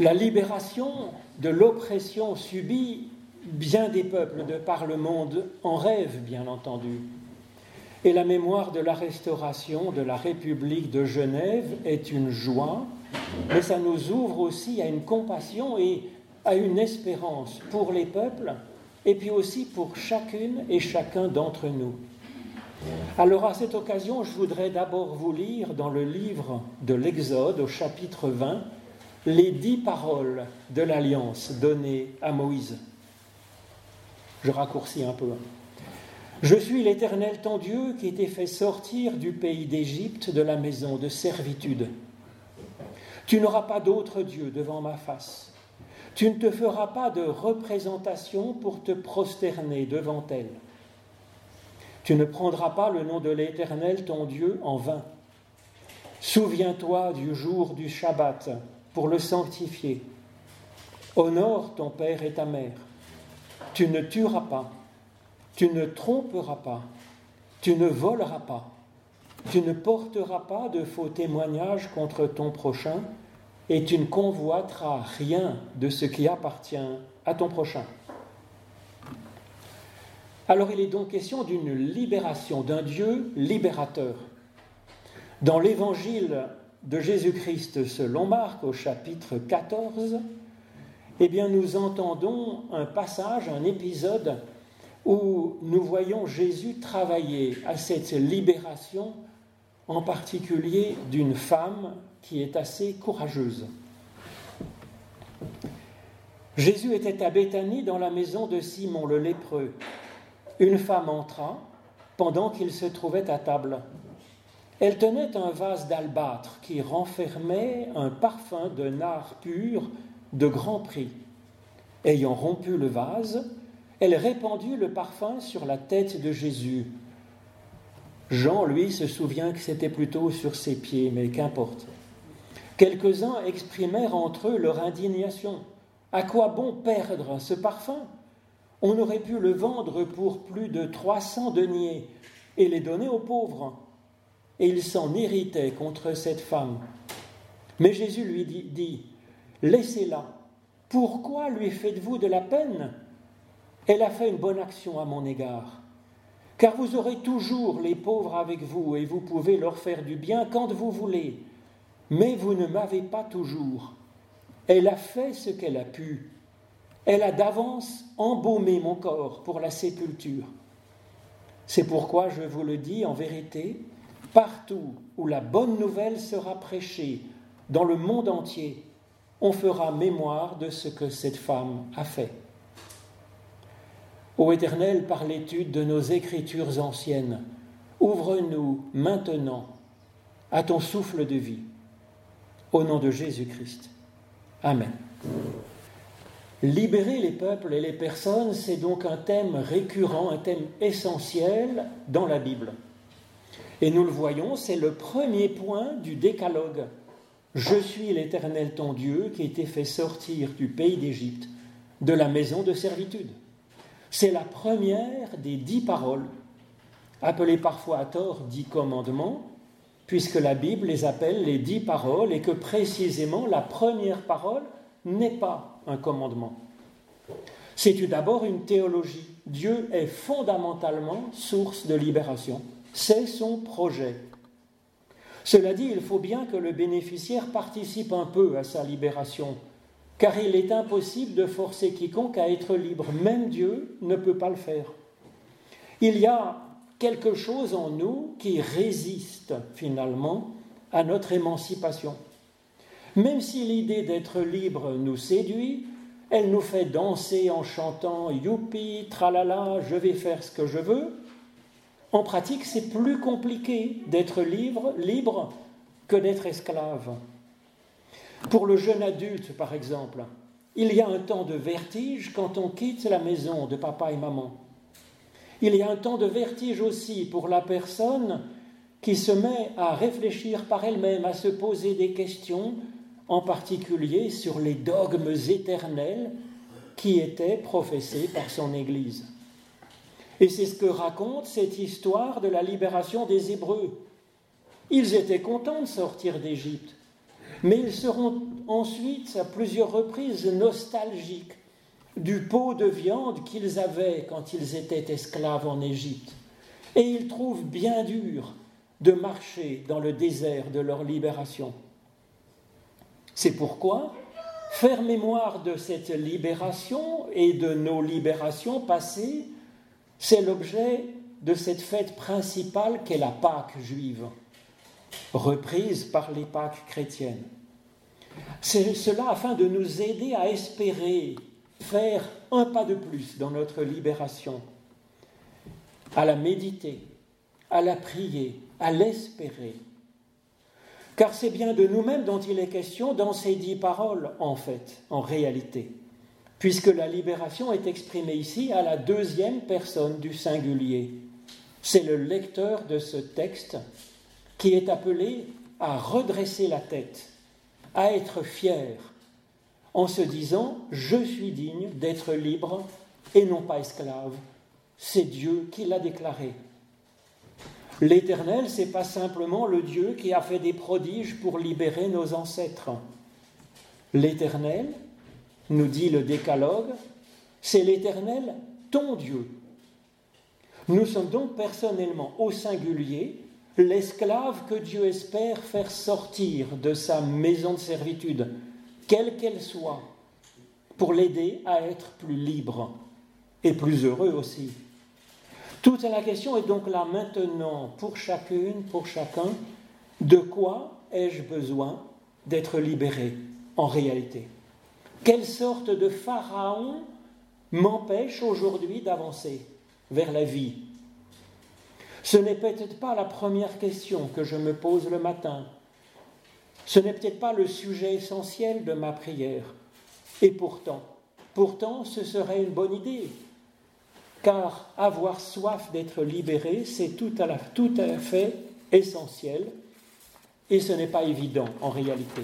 La libération de l'oppression subie bien des peuples de par le monde en rêvent, bien entendu. Et la mémoire de la restauration de la République de Genève est une joie, mais ça nous ouvre aussi à une compassion et à une espérance pour les peuples et puis aussi pour chacune et chacun d'entre nous. Alors à cette occasion, je voudrais d'abord vous lire dans le livre de l'Exode au chapitre 20 les dix paroles de l'alliance données à Moïse. Je raccourcis un peu. Je suis l'Éternel ton Dieu qui t'ai fait sortir du pays d'Égypte de la maison de servitude. Tu n'auras pas d'autre Dieu devant ma face. Tu ne te feras pas de représentation pour te prosterner devant elle. Tu ne prendras pas le nom de l'Éternel ton Dieu en vain. Souviens-toi du jour du Shabbat pour le sanctifier. Honore ton père et ta mère. Tu ne tueras pas. Tu ne tromperas pas, tu ne voleras pas, tu ne porteras pas de faux témoignages contre ton prochain, et tu ne convoiteras rien de ce qui appartient à ton prochain. Alors il est donc question d'une libération, d'un Dieu libérateur. Dans l'évangile de Jésus-Christ selon Marc au chapitre 14, eh bien nous entendons un passage, un épisode où nous voyons Jésus travailler à cette libération, en particulier d'une femme qui est assez courageuse. Jésus était à Béthanie dans la maison de Simon le lépreux. Une femme entra pendant qu'il se trouvait à table. Elle tenait un vase d'albâtre qui renfermait un parfum de nard pur de grand prix. Ayant rompu le vase, elle répandit le parfum sur la tête de Jésus. Jean, lui, se souvient que c'était plutôt sur ses pieds, mais qu'importe. Quelques-uns exprimèrent entre eux leur indignation. À quoi bon perdre ce parfum? On aurait pu le vendre pour plus de 300 deniers et les donner aux pauvres. Et ils s'en irritaient contre cette femme. Mais Jésus lui dit, dit Laissez-la. Pourquoi lui faites-vous de la peine? Elle a fait une bonne action à mon égard. Car vous aurez toujours les pauvres avec vous et vous pouvez leur faire du bien quand vous voulez. Mais vous ne m'avez pas toujours. Elle a fait ce qu'elle a pu. Elle a d'avance embaumé mon corps pour la sépulture. C'est pourquoi je vous le dis en vérité, partout où la bonne nouvelle sera prêchée, dans le monde entier, on fera mémoire de ce que cette femme a fait. Ô Éternel, par l'étude de nos écritures anciennes, ouvre-nous maintenant à ton souffle de vie. Au nom de Jésus-Christ. Amen. Libérer les peuples et les personnes, c'est donc un thème récurrent, un thème essentiel dans la Bible. Et nous le voyons, c'est le premier point du décalogue. Je suis l'Éternel ton Dieu qui été fait sortir du pays d'Égypte, de la maison de servitude. C'est la première des dix paroles, appelées parfois à tort dix commandements, puisque la Bible les appelle les dix paroles et que précisément la première parole n'est pas un commandement. C'est d'abord une théologie? Dieu est fondamentalement source de libération. C'est son projet. Cela dit, il faut bien que le bénéficiaire participe un peu à sa libération car il est impossible de forcer quiconque à être libre. Même Dieu ne peut pas le faire. Il y a quelque chose en nous qui résiste finalement à notre émancipation. Même si l'idée d'être libre nous séduit, elle nous fait danser en chantant Youpi, tralala, je vais faire ce que je veux. En pratique, c'est plus compliqué d'être libre, que d'être esclave. Pour le jeune adulte, par exemple, il y a un temps de vertige quand on quitte la maison de papa et maman. Il y a un temps de vertige aussi pour la personne qui se met à réfléchir par elle-même, à se poser des questions, en particulier sur les dogmes éternels qui étaient professés par son Église. Et c'est ce que raconte cette histoire de la libération des Hébreux. Ils étaient contents de sortir d'Égypte. Mais ils seront ensuite à plusieurs reprises nostalgiques du pot de viande qu'ils avaient quand ils étaient esclaves en Égypte. Et ils trouvent bien dur de marcher dans le désert de leur libération. C'est pourquoi faire mémoire de cette libération et de nos libérations passées, c'est l'objet de cette fête principale qu'est la Pâque juive, reprise par les Pâques chrétiennes. C'est cela afin de nous aider à espérer faire un pas de plus dans notre libération, à la méditer, à la prier, à l'espérer. Car c'est bien de nous-mêmes dont il est question dans ces dix paroles, en fait, en réalité, puisque la libération est exprimée ici à la deuxième personne du singulier. C'est le lecteur de ce texte qui est appelé à redresser la tête, à être fier, en se disant Je suis digne d'être libre et non pas esclave. C'est Dieu qui l'a déclaré. L'Éternel, c'est pas simplement le Dieu qui a fait des prodiges pour libérer nos ancêtres. L'Éternel, nous dit le Décalogue, c'est l'Éternel, ton Dieu. Nous sommes donc personnellement au singulier l'esclave que Dieu espère faire sortir de sa maison de servitude, quelle qu'elle soit, pour l'aider à être plus libre et plus heureux aussi. Toute la question est donc là maintenant pour chacune, pour chacun, de quoi ai-je besoin d'être libéré en réalité? Quelle sorte de pharaon m'empêche aujourd'hui d'avancer vers la vie? Ce n'est peut-être pas la première question que je me pose le matin ce n'est peut-être pas le sujet essentiel de ma prière. Et pourtant, pourtant, ce serait une bonne idée. Car avoir soif d'être libéré, c'est tout tout à fait essentiel. Et ce n'est pas évident en réalité.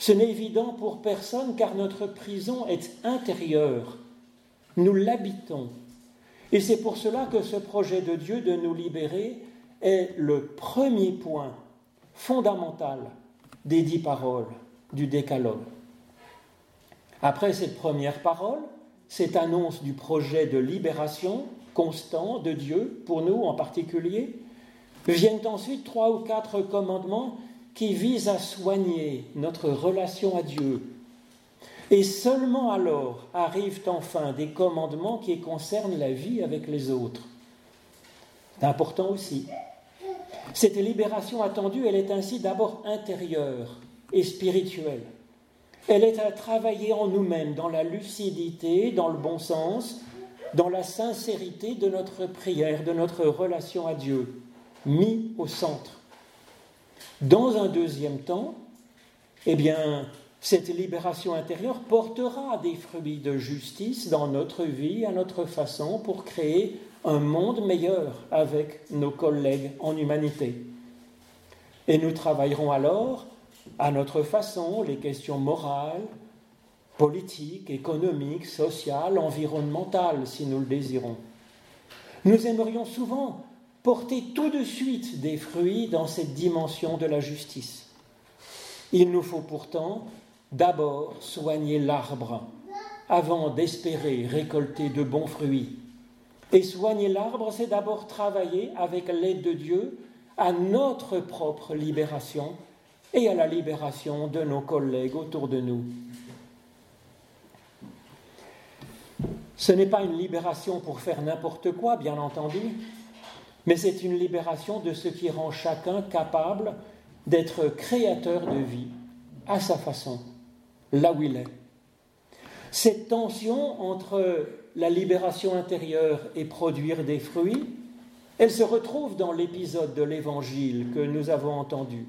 Ce n'est évident pour personne car notre prison est intérieure. Nous l'habitons. Et c'est pour cela que ce projet de Dieu de nous libérer est le premier point fondamental des dix paroles du décalogue. Après cette première parole, cette annonce du projet de libération constant de Dieu, pour nous en particulier, viennent ensuite trois ou quatre commandements qui visent à soigner notre relation à Dieu. Et seulement alors arrivent enfin des commandements qui concernent la vie avec les autres. C'est important aussi. Cette libération attendue, elle est ainsi d'abord intérieure et spirituelle. Elle est à travailler en nous-mêmes, dans la lucidité, dans le bon sens, dans la sincérité de notre prière, de notre relation à Dieu, mis au centre. Dans un deuxième temps, eh bien, cette libération intérieure portera des fruits de justice dans notre vie, à notre façon, pour créer un monde meilleur avec nos collègues en humanité. Et nous travaillerons alors à notre façon les questions morales, politiques, économiques, sociales, environnementales, si nous le désirons. Nous aimerions souvent porter tout de suite des fruits dans cette dimension de la justice. Il nous faut pourtant d'abord soigner l'arbre avant d'espérer récolter de bons fruits. Et soigner l'arbre, c'est d'abord travailler avec l'aide de Dieu à notre propre libération et à la libération de nos collègues autour de nous. Ce n'est pas une libération pour faire n'importe quoi, bien entendu, mais c'est une libération de ce qui rend chacun capable d'être créateur de vie à sa façon, là où il est. Cette tension entre la libération intérieure et produire des fruits, elle se retrouve dans l'épisode de l'Évangile que nous avons entendu,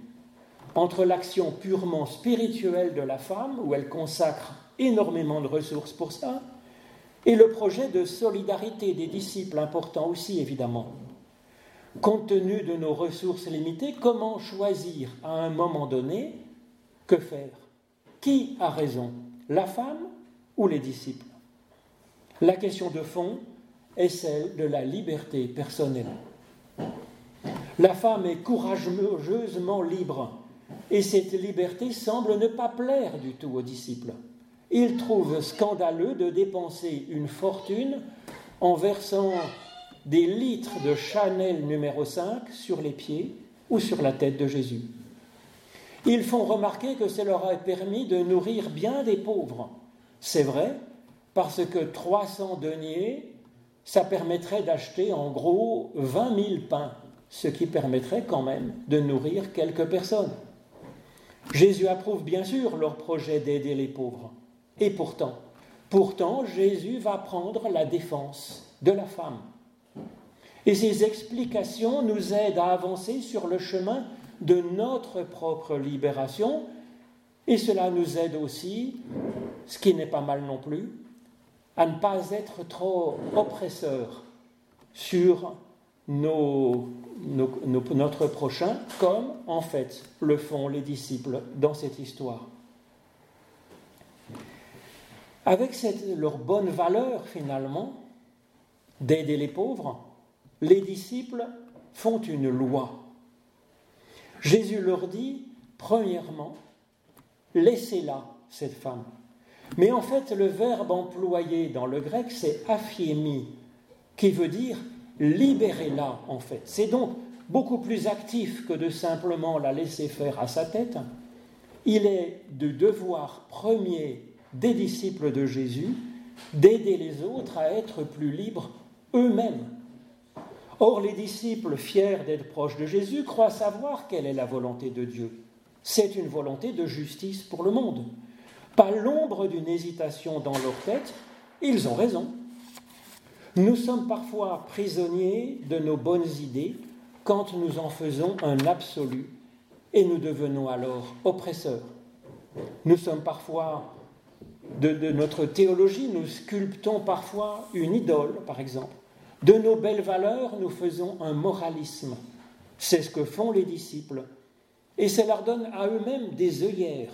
entre l'action purement spirituelle de la femme, où elle consacre énormément de ressources pour ça, et le projet de solidarité des disciples, important aussi évidemment. Compte tenu de nos ressources limitées, comment choisir à un moment donné que faire? Qui a raison? La femme ou les disciples? La question de fond est celle de la liberté personnelle. La femme est courageusement libre Et cette liberté semble ne pas plaire du tout aux disciples. Ils trouvent scandaleux de dépenser une fortune en versant des litres de Chanel numéro 5 sur les pieds ou sur la tête de Jésus. Ils font remarquer que cela leur a permis de nourrir bien des pauvres. C'est vrai, parce que 300 deniers, ça permettrait d'acheter en gros 20 000 pains, ce qui permettrait quand même de nourrir quelques personnes. Jésus approuve bien sûr leur projet d'aider les pauvres. Et pourtant, pourtant, Jésus va prendre la défense de la femme. Et ces explications nous aident à avancer sur le chemin de notre propre libération, et cela nous aide aussi, ce qui n'est pas mal non plus, à ne pas être trop oppresseurs sur notre prochain, comme en fait le font les disciples dans cette histoire. Avec leur bonne valeur finalement d'aider les pauvres, les disciples font une loi. Jésus leur dit, premièrement, laissez-la, cette femme. Mais en fait, le verbe employé dans le grec, c'est aphiemi, qui veut dire libérez-la, en fait. C'est donc beaucoup plus actif que de simplement la laisser faire à sa tête. Il est du devoir premier des disciples de Jésus d'aider les autres à être plus libres eux-mêmes Or, les disciples, fiers d'être proches de Jésus, croient savoir quelle est la volonté de Dieu. C'est une volonté de justice pour le monde. Pas l'ombre d'une hésitation dans leur tête, ils ont raison. Nous sommes parfois prisonniers de nos bonnes idées quand nous en faisons un absolu et nous devenons alors oppresseurs. Nous sommes parfois, de, de notre théologie, nous sculptons parfois une idole, par exemple de nos belles valeurs, nous faisons un moralisme. C'est ce que font les disciples. Et ça leur donne à eux-mêmes des œillères.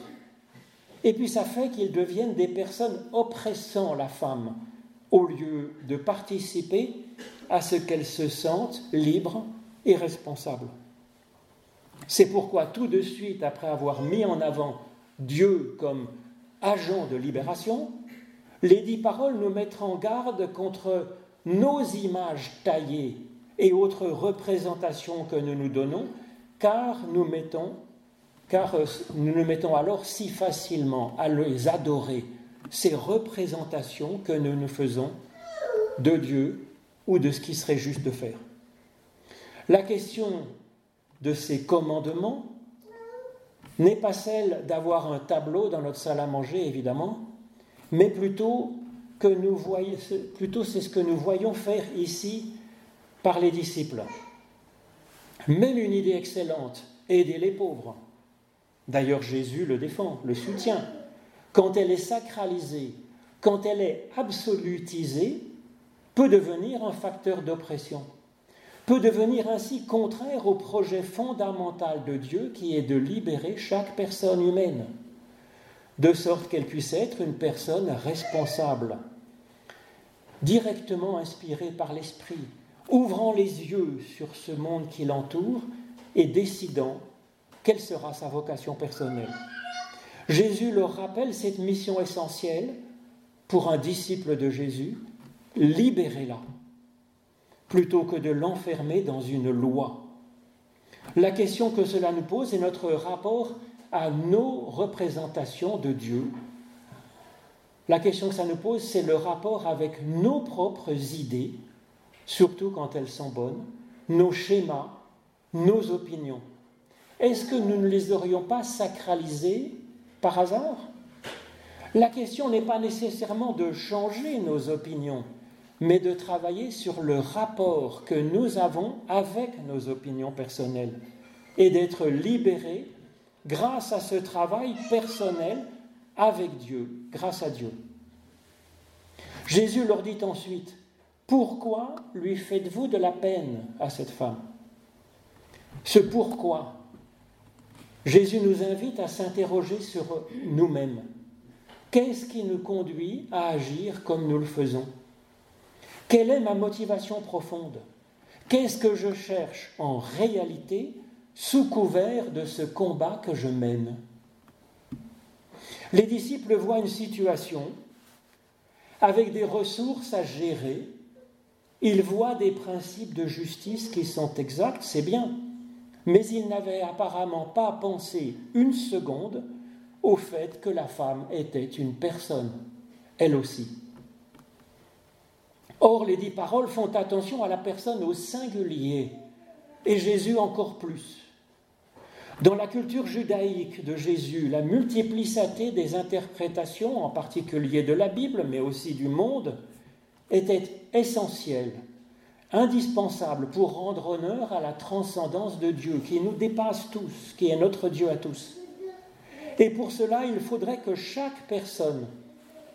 Et puis ça fait qu'ils deviennent des personnes oppressant la femme, au lieu de participer à ce qu'elle se sente libre et responsable. C'est pourquoi tout de suite, après avoir mis en avant Dieu comme agent de libération, les dix paroles nous mettent en garde contre nos images taillées et autres représentations que nous nous donnons, car nous mettons, car euh, nous nous mettons alors si facilement à les adorer, ces représentations que nous nous faisons de Dieu ou de ce qui serait juste de faire. La question de ces commandements n'est pas celle d'avoir un tableau dans notre salle à manger, évidemment, mais plutôt que nous voyons, plutôt c'est ce que nous voyons faire ici par les disciples. Même une idée excellente, aider les pauvres. D'ailleurs, Jésus le défend, le soutient. Quand elle est sacralisée, quand elle est absolutisée, peut devenir un facteur d'oppression, peut devenir ainsi contraire au projet fondamental de Dieu qui est de libérer chaque personne humaine de sorte qu'elle puisse être une personne responsable, directement inspirée par l'Esprit, ouvrant les yeux sur ce monde qui l'entoure et décidant quelle sera sa vocation personnelle. Jésus leur rappelle cette mission essentielle pour un disciple de Jésus, libérez-la, plutôt que de l'enfermer dans une loi. La question que cela nous pose est notre rapport à nos représentations de Dieu. La question que ça nous pose, c'est le rapport avec nos propres idées, surtout quand elles sont bonnes, nos schémas, nos opinions. Est-ce que nous ne les aurions pas sacralisées par hasard? La question n'est pas nécessairement de changer nos opinions, mais de travailler sur le rapport que nous avons avec nos opinions personnelles et d'être libérés grâce à ce travail personnel avec Dieu, grâce à Dieu. Jésus leur dit ensuite, pourquoi lui faites-vous de la peine à cette femme? Ce pourquoi, Jésus nous invite à s'interroger sur nous-mêmes. Qu'est-ce qui nous conduit à agir comme nous le faisons? Quelle est ma motivation profonde? Qu'est-ce que je cherche en réalité sous couvert de ce combat que je mène. Les disciples voient une situation avec des ressources à gérer. Ils voient des principes de justice qui sont exacts, c'est bien, mais ils n'avaient apparemment pas pensé une seconde au fait que la femme était une personne, elle aussi. Or, les dix paroles font attention à la personne au singulier, et Jésus encore plus. Dans la culture judaïque de Jésus, la multiplicité des interprétations, en particulier de la Bible, mais aussi du monde, était essentielle, indispensable pour rendre honneur à la transcendance de Dieu, qui nous dépasse tous, qui est notre Dieu à tous. Et pour cela, il faudrait que chaque personne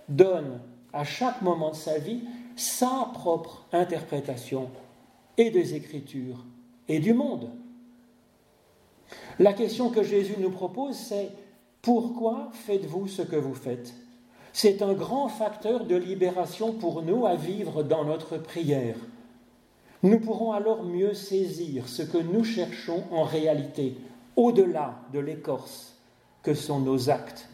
donne à chaque moment de sa vie sa propre interprétation et des Écritures et du monde. La question que Jésus nous propose, c'est pourquoi faites-vous ce que vous faites? C'est un grand facteur de libération pour nous à vivre dans notre prière. Nous pourrons alors mieux saisir ce que nous cherchons en réalité, au-delà de l'écorce que sont nos actes,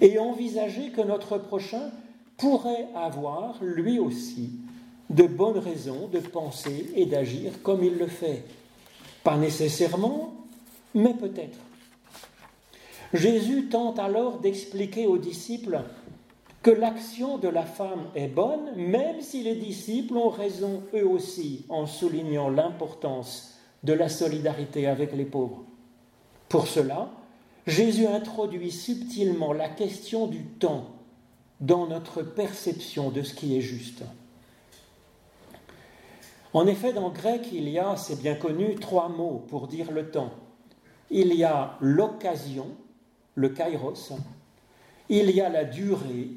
et envisager que notre prochain pourrait avoir, lui aussi, de bonnes raisons de penser et d'agir comme il le fait. Pas nécessairement, mais peut-être. Jésus tente alors d'expliquer aux disciples que l'action de la femme est bonne, même si les disciples ont raison eux aussi en soulignant l'importance de la solidarité avec les pauvres. Pour cela, Jésus introduit subtilement la question du temps dans notre perception de ce qui est juste. En effet, dans le grec, il y a, c'est bien connu, trois mots pour dire le temps il y a l'occasion, le kairos, il y a la durée,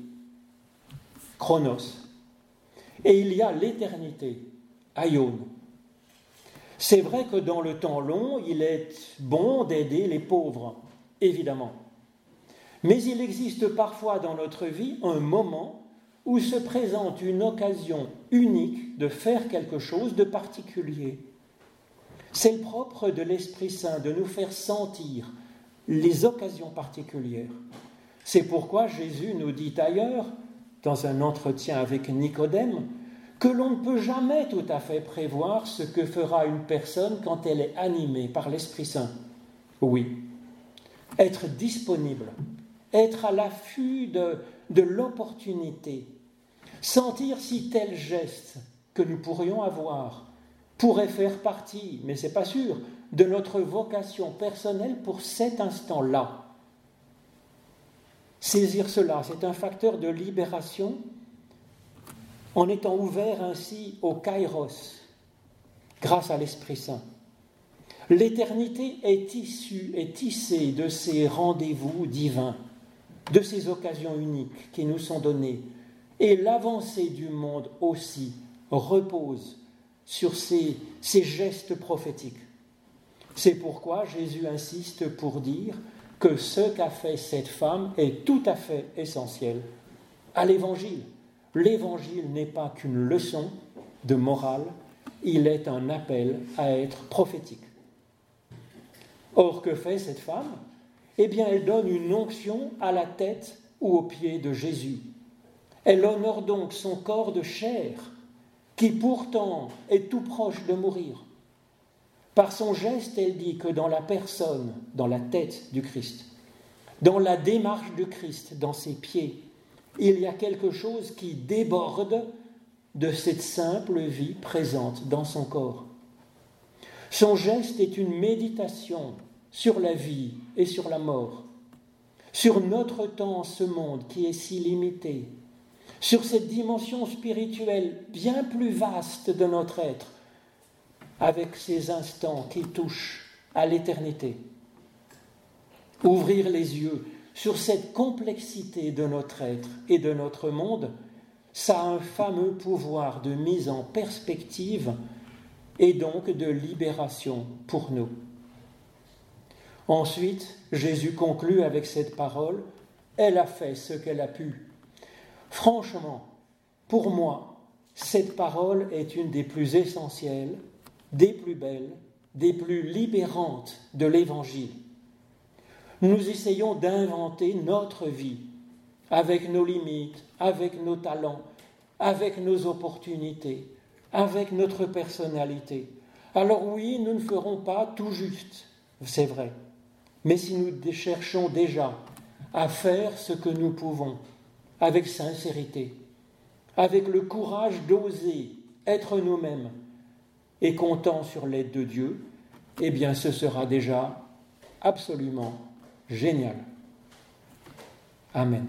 chronos, et il y a l'éternité, aion. C'est vrai que dans le temps long, il est bon d'aider les pauvres, évidemment. Mais il existe parfois dans notre vie un moment où se présente une occasion unique de faire quelque chose de particulier. C'est le propre de l'Esprit Saint de nous faire sentir les occasions particulières. C'est pourquoi Jésus nous dit ailleurs, dans un entretien avec Nicodème, que l'on ne peut jamais tout à fait prévoir ce que fera une personne quand elle est animée par l'Esprit Saint. Oui, être disponible, être à l'affût de, de l'opportunité, sentir si tel geste que nous pourrions avoir pourrait faire partie, mais ce n'est pas sûr, de notre vocation personnelle pour cet instant-là. Saisir cela, c'est un facteur de libération en étant ouvert ainsi au kairos, grâce à l'Esprit Saint. L'éternité est issue, est tissée de ces rendez-vous divins, de ces occasions uniques qui nous sont données. Et l'avancée du monde aussi repose sur ces, gestes prophétiques. C'est pourquoi Jésus insiste pour dire que ce qu'a fait cette femme est tout à fait essentiel à l'Évangile. L'Évangile n'est pas qu'une leçon de morale, il est un appel à être prophétique. Or, que fait cette femme? Eh bien, elle donne une onction à la tête ou aux pieds de Jésus. Elle honore donc son corps de chair qui pourtant est tout proche de mourir. Par son geste, elle dit que dans la personne, dans la tête du Christ, dans la démarche du Christ, dans ses pieds, il y a quelque chose qui déborde de cette simple vie présente dans son corps. Son geste est une méditation sur la vie et sur la mort, sur notre temps, ce monde qui est si limité, sur cette dimension spirituelle bien plus vaste de notre être, avec ces instants qui touchent à l'éternité. Ouvrir les yeux sur cette complexité de notre être et de notre monde, ça a un fameux pouvoir de mise en perspective et donc de libération pour nous. Ensuite, Jésus conclut avec cette parole, Elle a fait ce qu'elle a pu Franchement, pour moi, cette parole est une des plus essentielles, des plus belles des plus libérantes de l'Évangile. Nous essayons d'inventer notre vie avec nos limites, avec nos talents, avec nos opportunités, avec notre personnalité. Alors oui, nous ne ferons pas tout juste, c'est vrai, mais si nous cherchons déjà à faire ce que nous pouvons, avec sincérité, avec le courage d'oser être nous-mêmes et comptant sur l'aide de Dieu, eh bien ce sera déjà absolument génial. Amen.